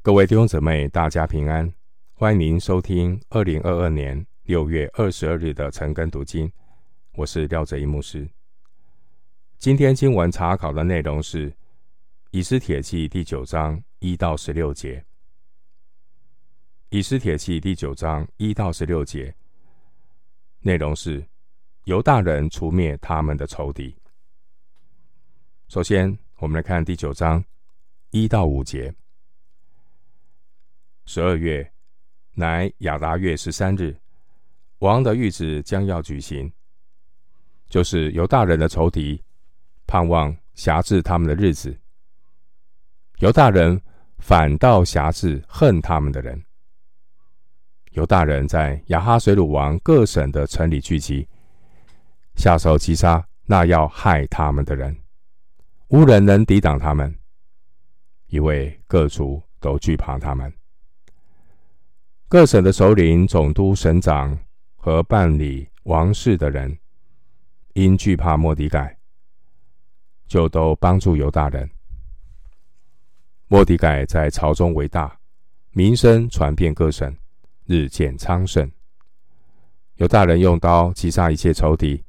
各位弟兄姊妹，大家平安！欢迎您收听二零二二年六月二十二日的晨更读经。我是廖哲一牧师。今天经文查考的内容是《以斯帖记》第九章一到十六节。《以斯帖记》第九章一到十六节内容是犹大人除灭他们的仇敌。首先，我们来看第九章一到五节。十二月，乃亚达月十三日，王的谕旨将要举行，就是犹大人的仇敌盼望辖制他们的日子。犹大人反倒辖制恨他们的人。犹大人在亚哈水鲁王各省的城里聚集，下手击杀那要害他们的人，无人能抵挡他们，因为各族都惧怕他们。各省的首领、总督、省长和办理王事的人，因惧怕莫底改，就都帮助犹大人。莫底改在朝中为大，名声传遍各省，日渐昌盛。犹大人用刀击杀一切仇敌，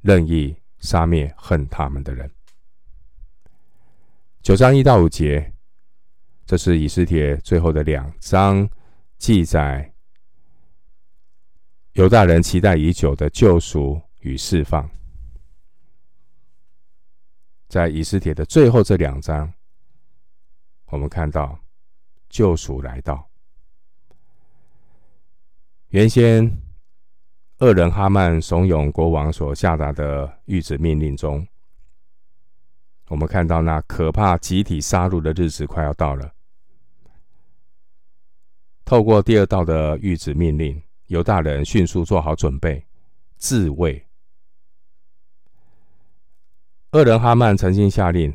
任意杀灭恨他们的人。九章一到五节，这是以斯帖最后的两章。记载犹大人期待已久的救赎与释放，在以斯帖的最后这两章，我们看到救赎来到。原先恶人哈曼怂恿国王所下达的谕旨命令中，我们看到那可怕集体杀戮的日子快要到了。透过第二道的谕旨命令，犹大人迅速做好准备，自卫。恶人哈曼曾经下令，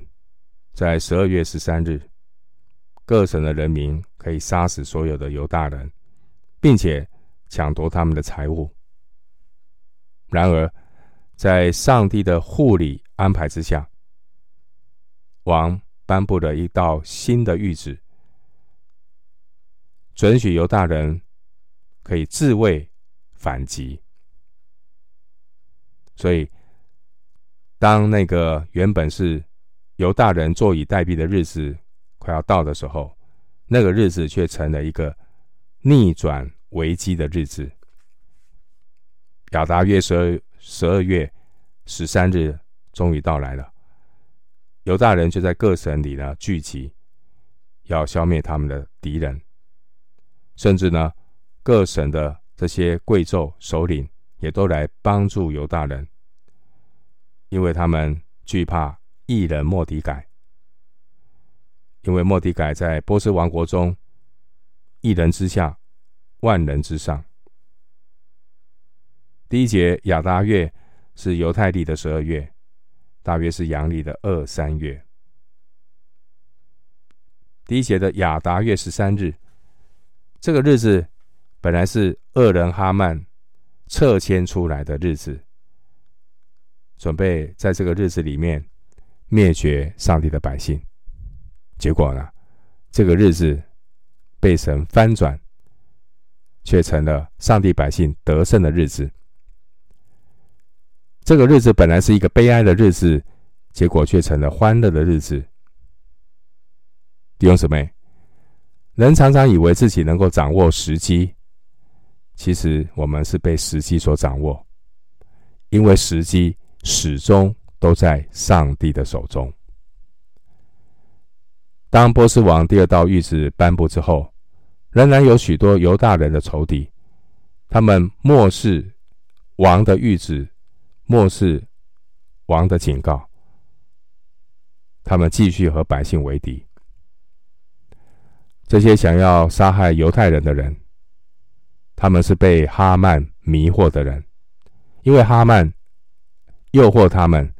在十二月十三日，各省的人民可以杀死所有的犹大人，并且抢夺他们的财物。然而，在上帝的护理安排之下，王颁布了一道新的谕旨。准许犹大人可以自卫反击，所以当那个原本是犹大人坐以待毙的日子快要到的时候，那个日子却成了一个逆转危机的日子。亚达月十二十二月十三日终于到来了，犹大人就在各省里呢聚集，要消灭他们的敌人。甚至呢，各省的这些贵胄首领也都来帮助犹大人，因为他们惧怕异人莫迪改，因为莫迪改在波斯王国中，一人之下，万人之上。第一节亚达月是犹太历的十二月，大约是阳历的二三月。第一节的亚达月十三日。这个日子本来是恶人哈曼撤迁出来的日子，准备在这个日子里面灭绝上帝的百姓。结果呢，这个日子被神翻转，却成了上帝百姓得胜的日子。这个日子本来是一个悲哀的日子，结果却成了欢乐的日子。弟兄姊妹。人常常以为自己能够掌握时机，其实我们是被时机所掌握，因为时机始终都在上帝的手中。当波斯王第二道谕旨颁布之后，仍然有许多犹大人的仇敌，他们漠视王的谕旨，漠视王的警告，他们继续和百姓为敌。这些想要杀害犹太人的人，他们是被哈曼迷惑的人，因为哈曼诱惑他们，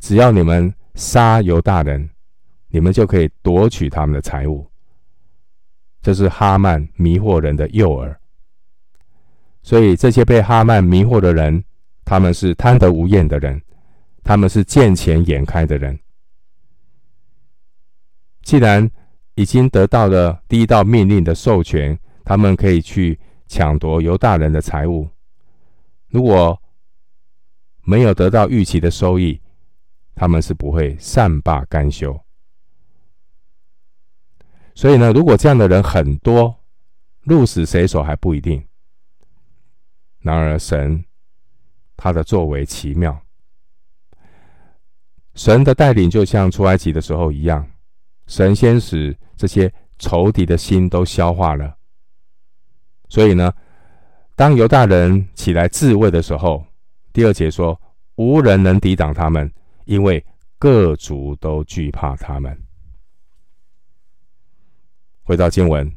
只要你们杀犹大人，你们就可以夺取他们的财物。这是哈曼迷惑人的诱饵。所以这些被哈曼迷惑的人，他们是贪得无厌的人，他们是见钱眼开的人。既然已经得到了第一道命令的授权，他们可以去抢夺犹大人的财物。如果没有得到预期的收益，他们是不会善罢甘休。所以呢，如果这样的人很多，鹿死谁手还不一定。然而神他的作为奇妙，神的带领就像出埃及的时候一样，神先使这些仇敌的心都消化了。所以呢，当犹大人起来自卫的时候，第二节说，无人能抵挡他们，因为各族都惧怕他们。回到经文，《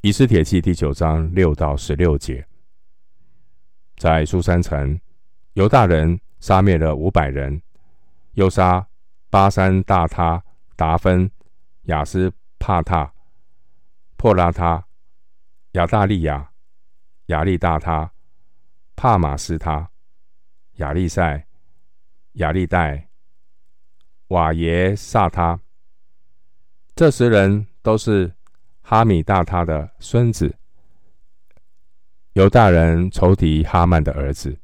以斯帖记》第九章六到十六节，在书珊城，犹大人杀灭了五百人，又杀巴珊大他、达芬、雅斯帕塔、破拉他、亚大利亚、亚利大他、帕马斯他、亚利塞、亚利代、瓦耶萨他，这十人。都是哈米大他的孙子，犹大人仇敌哈曼的儿子。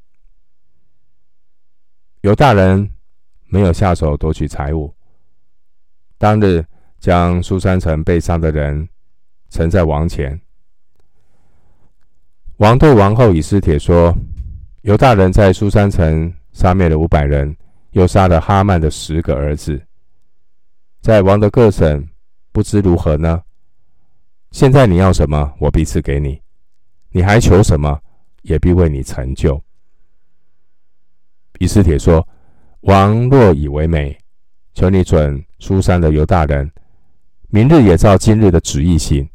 犹大人没有下手夺取财物，当日将书珊城被杀的人呈在王前。王对王后以斯帖说：“犹大人在苏三城杀灭了五百人，又杀了哈曼的十个儿子，在王的各省。”不知如何呢？现在你要什么，我必赐给你；你还求什么，也必为你成就。以斯帖说：“王若以为美，求你准苏珊的犹大人，明日也照今日的旨意行，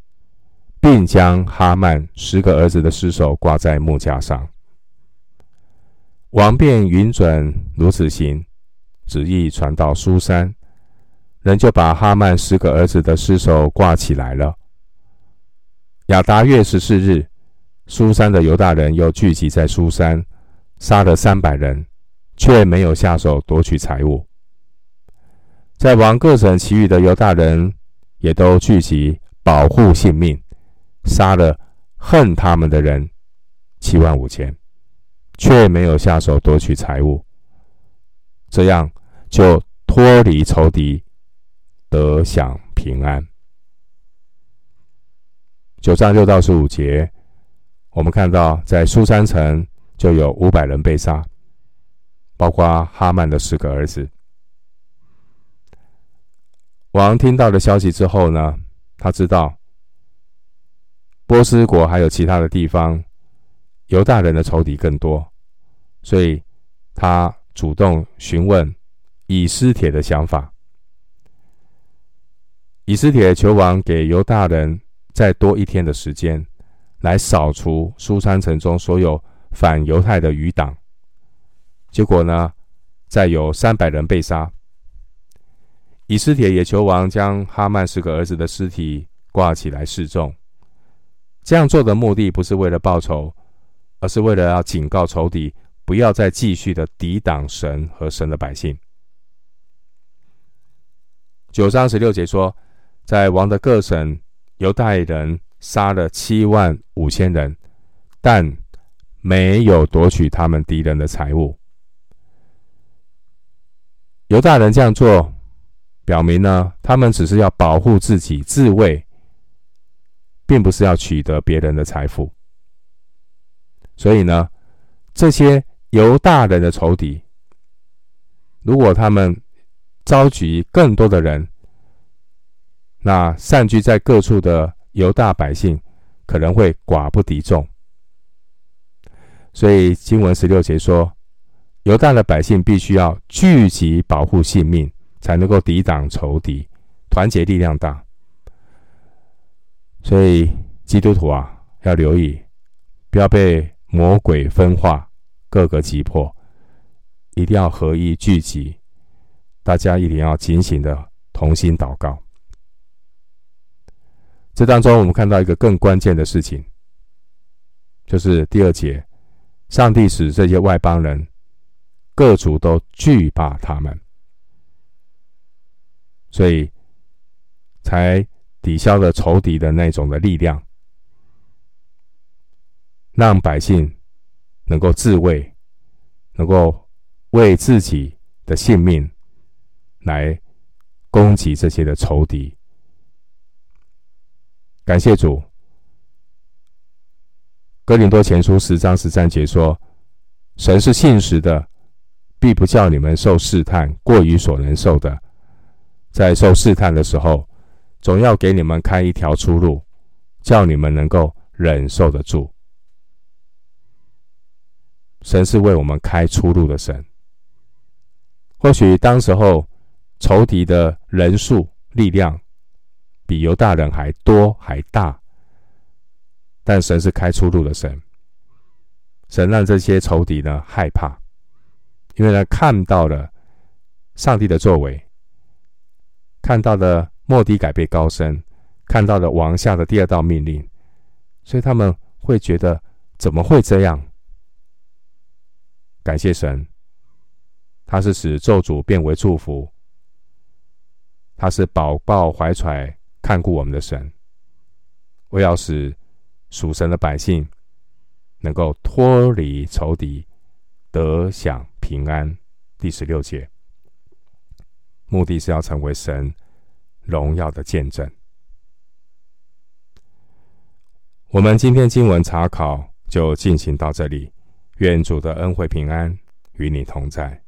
并将哈曼十个儿子的尸首挂在木架上。”王便允准如此行，旨意传到苏珊。人就把哈曼十个儿子的尸首挂起来了。亚达月十四日，苏珊的犹大人又聚集在苏珊，杀了三百人，却没有下手夺取财物。在王各省其余的犹大人也都聚集保护性命，杀了恨他们的人七万五千，却没有下手夺取财物。这样就脱离仇敌。得享平安。九章六到十五节，我们看到在苏珊城就有五百人被杀，包括哈曼的四个儿子。王听到的消息之后呢，他知道波斯国还有其他的地方，犹大人的仇敌更多，所以他主动询问以斯帖的想法。以斯帖求王给犹大人再多一天的时间，来扫除苏珊城中所有反犹太的余党。结果呢，再有三百人被杀。以斯帖也求王将哈曼十个儿子的尸体挂起来示众。这样做的目的不是为了报仇，而是为了要警告仇敌，不要再继续的抵挡神和神的百姓。九章十六节说。在王的各省，犹大人杀了七万五千人，但没有夺取他们敌人的财物。犹大人这样做，表明呢，他们只是要保护自己自卫，并不是要取得别人的财富。所以呢，这些犹大人的仇敌，如果他们召集更多的人，那散居在各处的犹大百姓可能会寡不敌众，所以经文十六节说，犹大的百姓必须要聚集保护性命，才能够抵挡仇敌，团结力量大。所以基督徒啊，要留意，不要被魔鬼分化，各个击破，一定要合一聚集，大家一定要警醒的同心祷告。这当中，我们看到一个更关键的事情，就是第二节，上帝使这些外邦人各族都惧怕他们。所以，才抵消了仇敌的那种的力量，让百姓能够自卫，能够为自己的性命来攻击这些的仇敌。感谢主。哥林多前书十章十三节说：“神是信实的，必不叫你们受试探过于所能受的。在受试探的时候，总要给你们开一条出路，叫你们能够忍受得住。神是为我们开出路的神。或许当时候仇敌的人数力量比犹大人还多还大。”但神是开出路的神，神让这些仇敌呢害怕，因为呢看到了上帝的作为，看到了莫迪改变高升，看到了王下的第二道命令，所以他们会觉得怎么会这样？感谢神，他是使咒诅变为祝福，他是宝抱怀揣看顾我们的神，我要使。属神的百姓能够脱离仇敌，得享平安。第十六节，目的是要成为神荣耀的见证。我们今天经文查考就进行到这里，愿主的恩惠平安与你同在。